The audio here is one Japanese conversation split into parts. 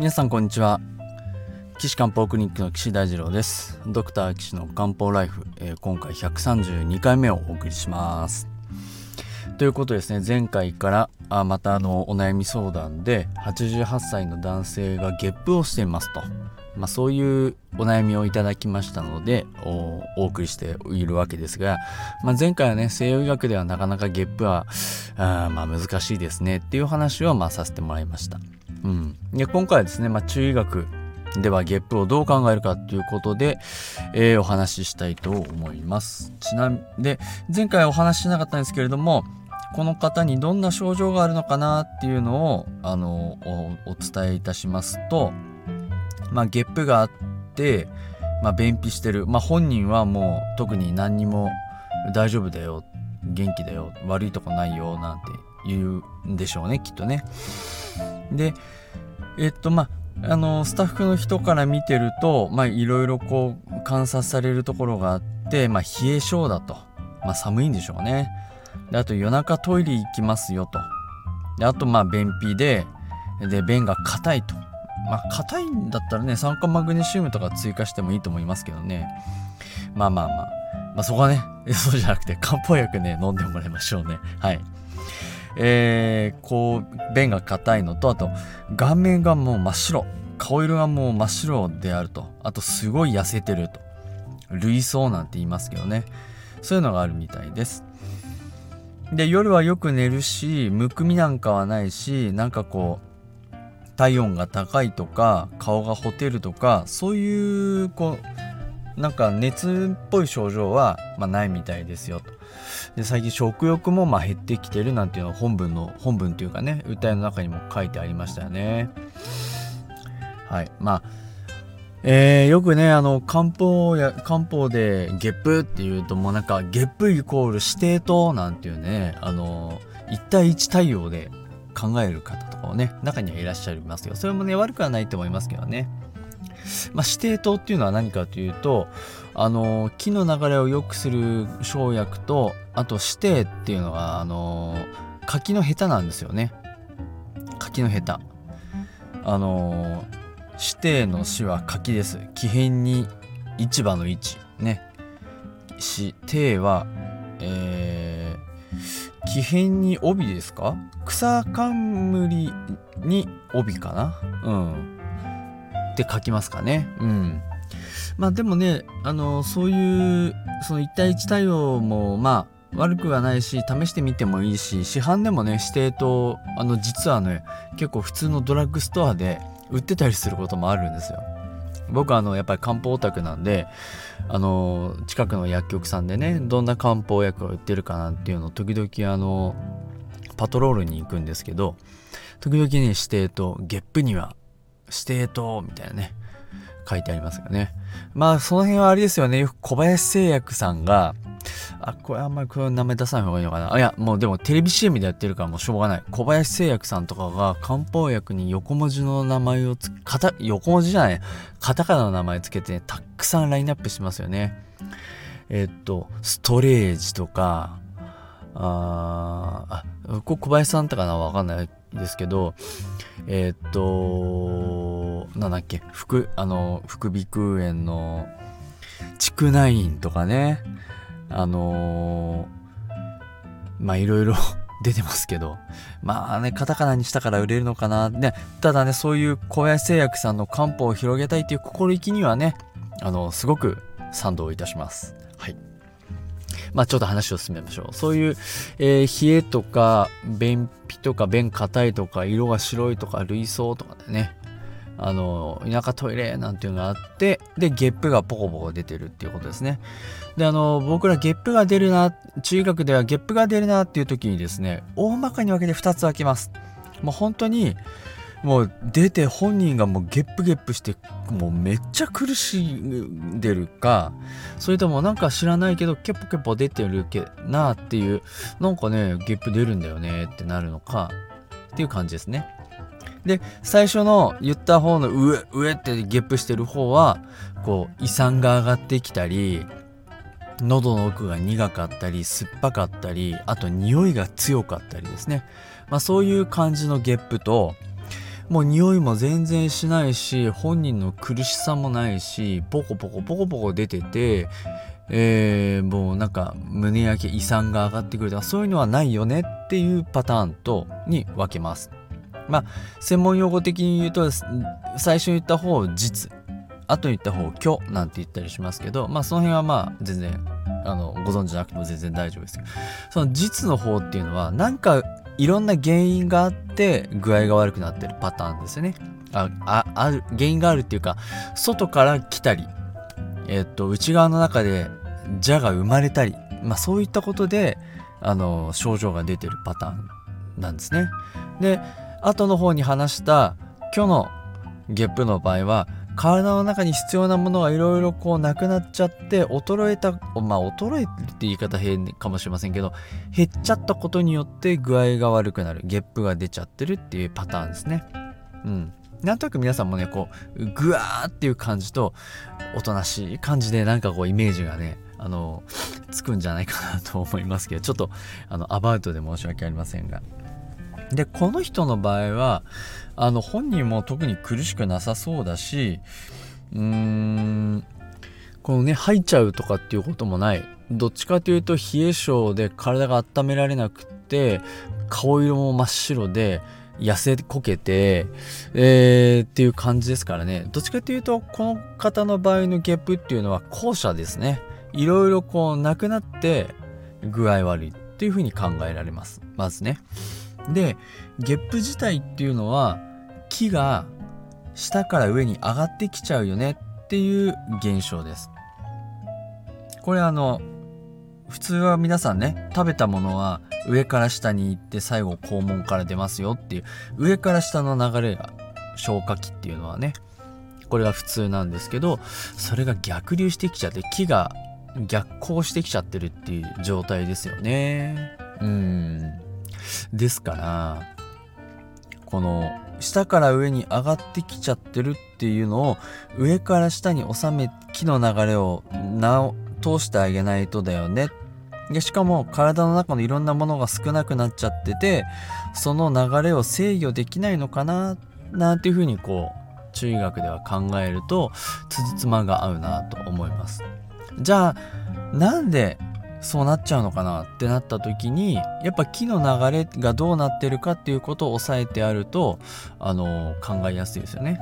皆さんこんにちは。岸漢方クリニックの岸大二郎です。ドクター岸の漢方ライフ、えー、今回132回目をお送りします。ということですね。前回からあまたあのお悩み相談で88歳の男性がゲップをしていますと、まあ、そういうお悩みをいただきましたのでお送りしているわけですが、まあ、前回はね西洋医学ではなかなかゲップはあまあ難しいですねっていう話をまあさせてもらいました。うん、で今回はですね、まあ、中医学ではゲップをどう考えるかということで、えー、お話ししたいと思います。ちなみで前回お話ししなかったんですけれどもこの方にどんな症状があるのかなっていうのをあのお伝えいたしますと、まあ、ゲップがあって、まあ、便秘してる、まあ、本人はもう特に何にも大丈夫だよ元気だよ悪いとこないよなんて言うんでしょうねきっとね。でえっとまああのスタッフの人から見てるとまあいろいろこう観察されるところがあって、まあ、冷え性だと、まあ、寒いんでしょうね。であと夜中トイレ行きますよと。であとまあ便秘でで便が硬いと。まあ硬いんだったらね酸化マグネシウムとか追加してもいいと思いますけどね。まあまあまあ。まあそこはね そうじゃなくて漢方薬ね飲んでもらいましょうね。はい。えー、こう便が硬いのとあと顔面がもう真っ白。顔色がもう真っ白であると。あとすごい痩せてると。類想なんて言いますけどね。そういうのがあるみたいです。で夜はよく寝るしむくみなんかはないしなんかこう体温が高いとか顔がほてるとかそういうこうなんか熱っぽい症状は、まあ、ないみたいですよと。で最近食欲もまあ減ってきてるなんていうのは本文の本文というかね歌いの中にも書いてありましたよね。はい。まあえー、よくねあの漢方や漢方でゲップっていうともうなんかゲップイコール指定となんていうねあの1対1対応で考える方とかもね中にはいらっしゃいますよ。それもね悪くはないと思いますけどね。まあ、指定糖っていうのは何かというとあの木の流れを良くする生薬とあと指定っていうのはあの柿のヘタなんですよね。柿のヘタあの指定の死は柿です。木片に市場の位置ね。指定はえー、木片に帯ですか？草冠に帯かな？うん。って書きますかね。うん。まあでもね、あの、そういう、その1対1対応も、まあ、悪くはないし、試してみてもいいし、市販でもね、指定と、あの、実はね、結構普通のドラッグストアで売ってたりすることもあるんですよ。僕はあの、やっぱり漢方オタクなんで、あの、近くの薬局さんでね、どんな漢方薬が売ってるかなっていうのを時々あの、パトロールに行くんですけど、時々ね、指定と、ゲップには指定と、みたいなね、書いてありますがね。まあ、その辺はあれですよね。よく小林製薬さんが、あ、これあんまりこの名前出さない方がいいのかな。あ、いや、もうでもテレビ CM でやってるからもうしょうがない。小林製薬さんとかが漢方薬に横文字の名前をつ、かた、横文字じゃない、カタカナの名前つけて、ね、たくさんラインナップしますよね。えっと、ストレージとか、ああ、こ小林さんとかなわかんないですけど、えー、っと、なんだっけ、副、あの、副鼻腔炎の、蓄内院とかね、あのー、まあいろいろ 出てますけど、まあね、カタカナにしたから売れるのかな。ね、ただね、そういう小林製薬さんの漢方を広げたいという心意気にはね、あの、すごく賛同いたします。はい。まあちょっと話を進めましょう。そういう、えー、冷えとか、便秘とか、便硬いとか、色が白いとか、類想とかでね、あの、田舎トイレなんていうのがあって、で、ゲップがポコポコ出てるっていうことですね。で、あの、僕らゲップが出るな、中学ではゲップが出るなっていう時にですね、大まかに分けて2つ分けます。もう本当に、もう出て本人がもうゲップゲップしてもうめっちゃ苦しんでるかそれともなんか知らないけどケポケポ出てるけなっていうなんかねゲップ出るんだよねってなるのかっていう感じですね。で最初の言った方の上上ってゲップしてる方はこう胃酸が上がってきたり喉の奥が苦かったり酸っぱかったりあと匂いが強かったりですね、まあ、そういう感じのゲップともう匂いも全然しないし本人の苦しさもないしポコポコポコポコ出ててえー、もうなんか胸焼け胃酸が上がってくるとかそういうのはないよねっていうパターンとに分けます。まあ専門用語的に言うと最初に言った方を実後に言った方を虚なんて言ったりしますけどまあその辺はまあ全然あのご存知なくても全然大丈夫ですけどその実の方っていうのはなんかいろんな原因があって具合が悪くなってるパターンですね。ああある原因があるっていうか外から来たり、えっと内側の中で蛇が生まれたり、まあ、そういったことであの症状が出てるパターンなんですね。で後の方に話した虚のゲップの場合は体の中に必要なものがいろいろこうなくなっちゃって衰えたまあ衰えるって言い方変かもしれませんけど減っちゃったことによって具合が悪くなる。ゲップが出ちゃってるっていうパターンですね。うん。なんとなく皆さんもねこうグワーっていう感じとおとなしい感じでなんかこうイメージがねあのつくんじゃないかなと思いますけどちょっとあのアバウトで申し訳ありませんが。でこの人の場合はあの本人も特に苦しくなさそうだしうーんこのね吐いちゃうとかっていうこともない。どっちかというと冷え性で体が温められなくって顔色も真っ白で痩せこけて、えー、っていう感じですからね。どっちかというとこの方の場合のゲップっていうのは後者ですね。いろいろこうなくなって具合悪いっていうふうに考えられます。まずね。でゲップ自体っていうのは木が下から上に上がってきちゃうよねっていう現象ですこれあの普通は皆さんね食べたものは上から下に行って最後肛門から出ますよっていう上から下の流れが消化器っていうのはねこれが普通なんですけどそれが逆流してきちゃって木が逆行してきちゃってるっていう状態ですよね。うん。ですから、この下から上に上がってきちゃってるっていうのを上から下に収め木の流れをな通してあげないとだよね。でしかも体の中のいろんなものが少なくなっちゃっててその流れを制御できないのかななんていうふうにこう中医学では考えるとつじつまが合うなと思います。じゃあなんでそうなっちゃうのかなってなった時にやっぱ木の流れがどうなってるかっていうことを押さえてあるとあの考えやすいですよね。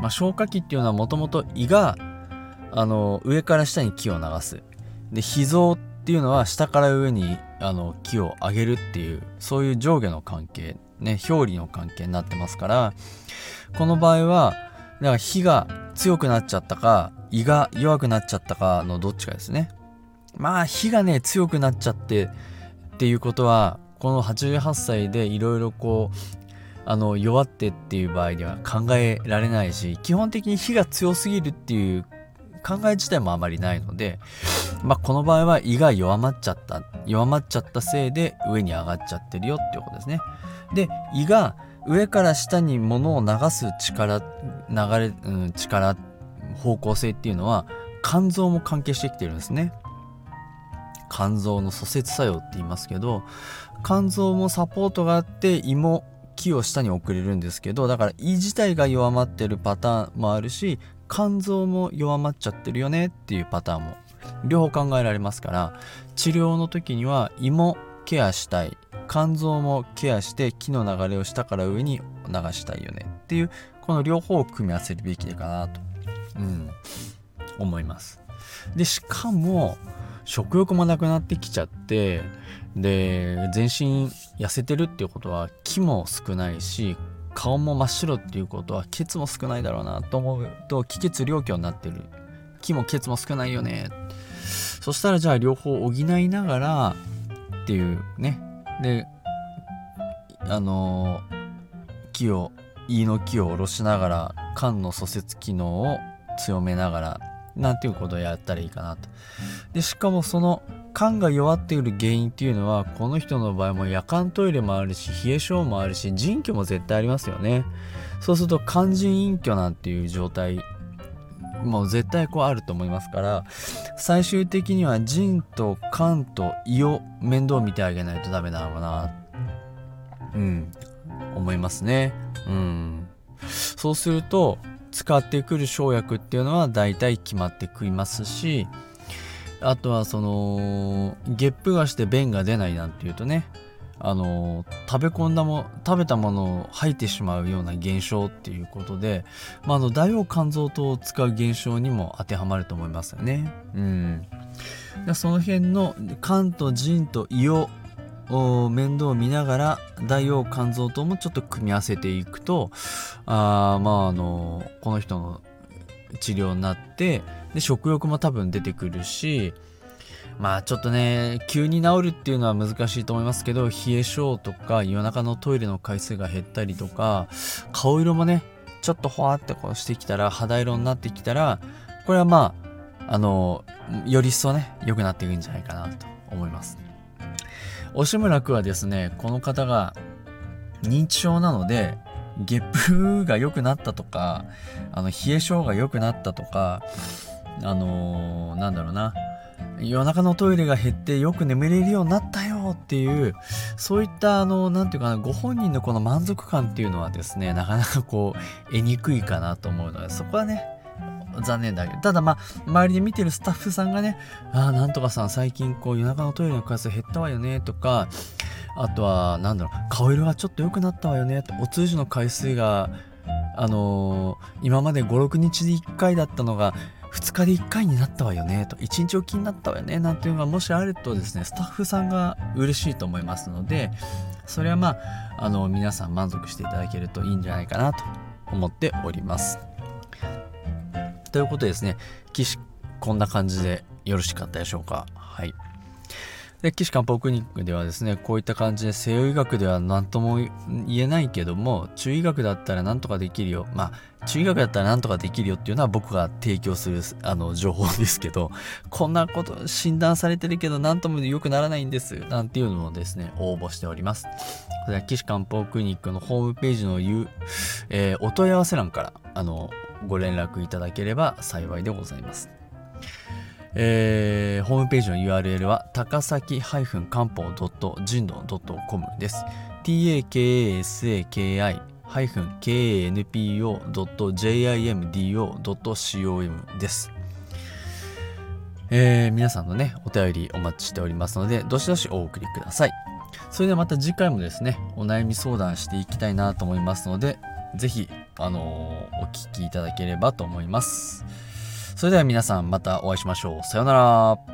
まあ、消化器っていうのはもともと胃があの上から下に木を流す。で脾臓っていうのは下から上にあの木を上げるっていうそういう上下の関係ね表裏の関係になってますからこの場合はだから火が強くなっちゃったか胃が弱くなっちゃったかのどっちかですねまあ火がね強くなっちゃってっていうことはこの88歳でいろいろこうあの弱ってっていう場合には考えられないし基本的に火が強すぎるっていう考え自体もあまりないので、まあ、この場合は胃が弱まっちゃった弱まっちゃったせいで上に上がっちゃってるよっていうことですねで胃が上から下に物を流す力流れ、うん、力方向性っていうのは肝臓も関係してきてるんですね。肝臓の阻接作用って言いますけど肝臓もサポートがあって胃も気を下に送れるんですけどだから胃自体が弱まってるパターンもあるし肝臓も弱まっちゃってるよねっていうパターンも両方考えられますから治療の時には胃もケアしたい肝臓もケアして気の流れを下から上に流したいよねっていうこの両方を組み合わせるべきかなとうん、思います。でしかも食欲もなくなってきちゃってで全身痩せてるっていうことは気も少ないし顔も真っ白っていうことは血も少ないだろうなと思うと気血両虚になってる。気も血も少ないよね。そしたらじゃあ両方補いながらっていうね。であの気を胃の気を下ろしながら肝の蘇節機能を強めながらなんていうことをやったらいいかなと。でしかもその肝が弱っている原因っていうのはこの人の場合も夜間トイレもあるし冷え性もあるし腎虚も絶対ありますよね。そうすると肝腎隠居なんていう状態もう絶対こうあると思いますから最終的には腎と肝と胃を面倒見てあげないとダメなのかなうん思いますねうんそうすると使ってくる生薬っていうのは大体決まってきますしあとはそのゲップがして便が出ないなんていうとねあの食べ込んだも食べたものを吐いてしまうような現象っていうことで、まあ、あの大王肝臓糖を使う現象にも当てはまると思いますよね。うん、その辺の肝と腎と胃を面倒を見ながら大王肝臓糖もちょっと組み合わせていくとあまああのこの人の治療になってで食欲も多分出てくるしまあちょっとね急に治るっていうのは難しいと思いますけど冷え性とか夜中のトイレの回数が減ったりとか顔色もねちょっとほわってこうしてきたら肌色になってきたらこれはまああのより一層ね良くなっていくんじゃないかなと思います押村区はですねこの方が認知症なのでゲップが良くなったとかあの冷え性が良くなったとかあのー、なんだろうな夜中のトイレが減ってよく眠れるようになったよっていうそういったあの何て言うかなご本人のこの満足感っていうのはですねなかなかこう得にくいかなと思うのでそこはね残念だけど。ただまあ周りで見てるスタッフさんがねああなんとかさん最近こう夜中のトイレの回数減ったわよねとかあとはなんだろう顔色がちょっと良くなったわよねお通じの回数があのー、今まで56日で1回だったのが2日で1回になったわよねと1日おきになったわよねなんていうのがもしあるとですねスタッフさんが嬉しいと思いますのでそれはまああの皆さん満足していただけるといいんじゃないかなと思っております。ということでですね岸こんな感じでよろしかったでしょうか？はい。で岸漢方クリニックではですねこういった感じで西洋医学では何とも言えないけども中医学だったら何とかできるよまあ中医学だったら何とかできるよっていうのは僕が提供するあの情報ですけどこんなこと診断されてるけど何とも良くならないんですなんていうのをですね応募しております。これは岸漢方クリニックのホームページの言う、えー、お問い合わせ欄からあのご連絡いただければ幸いでございますえー、ホームページの URL は高崎漢方人道 .com です。takasaki kanpo.jimdo.com です。えー、皆さんのね、お便りお待ちしておりますので、どしどしお送りください。それではまた次回もですね、お悩み相談していきたいなと思いますので、ぜひ、あのー、お聴きいただければと思います。それでは皆さんまたお会いしましょう。さようなら。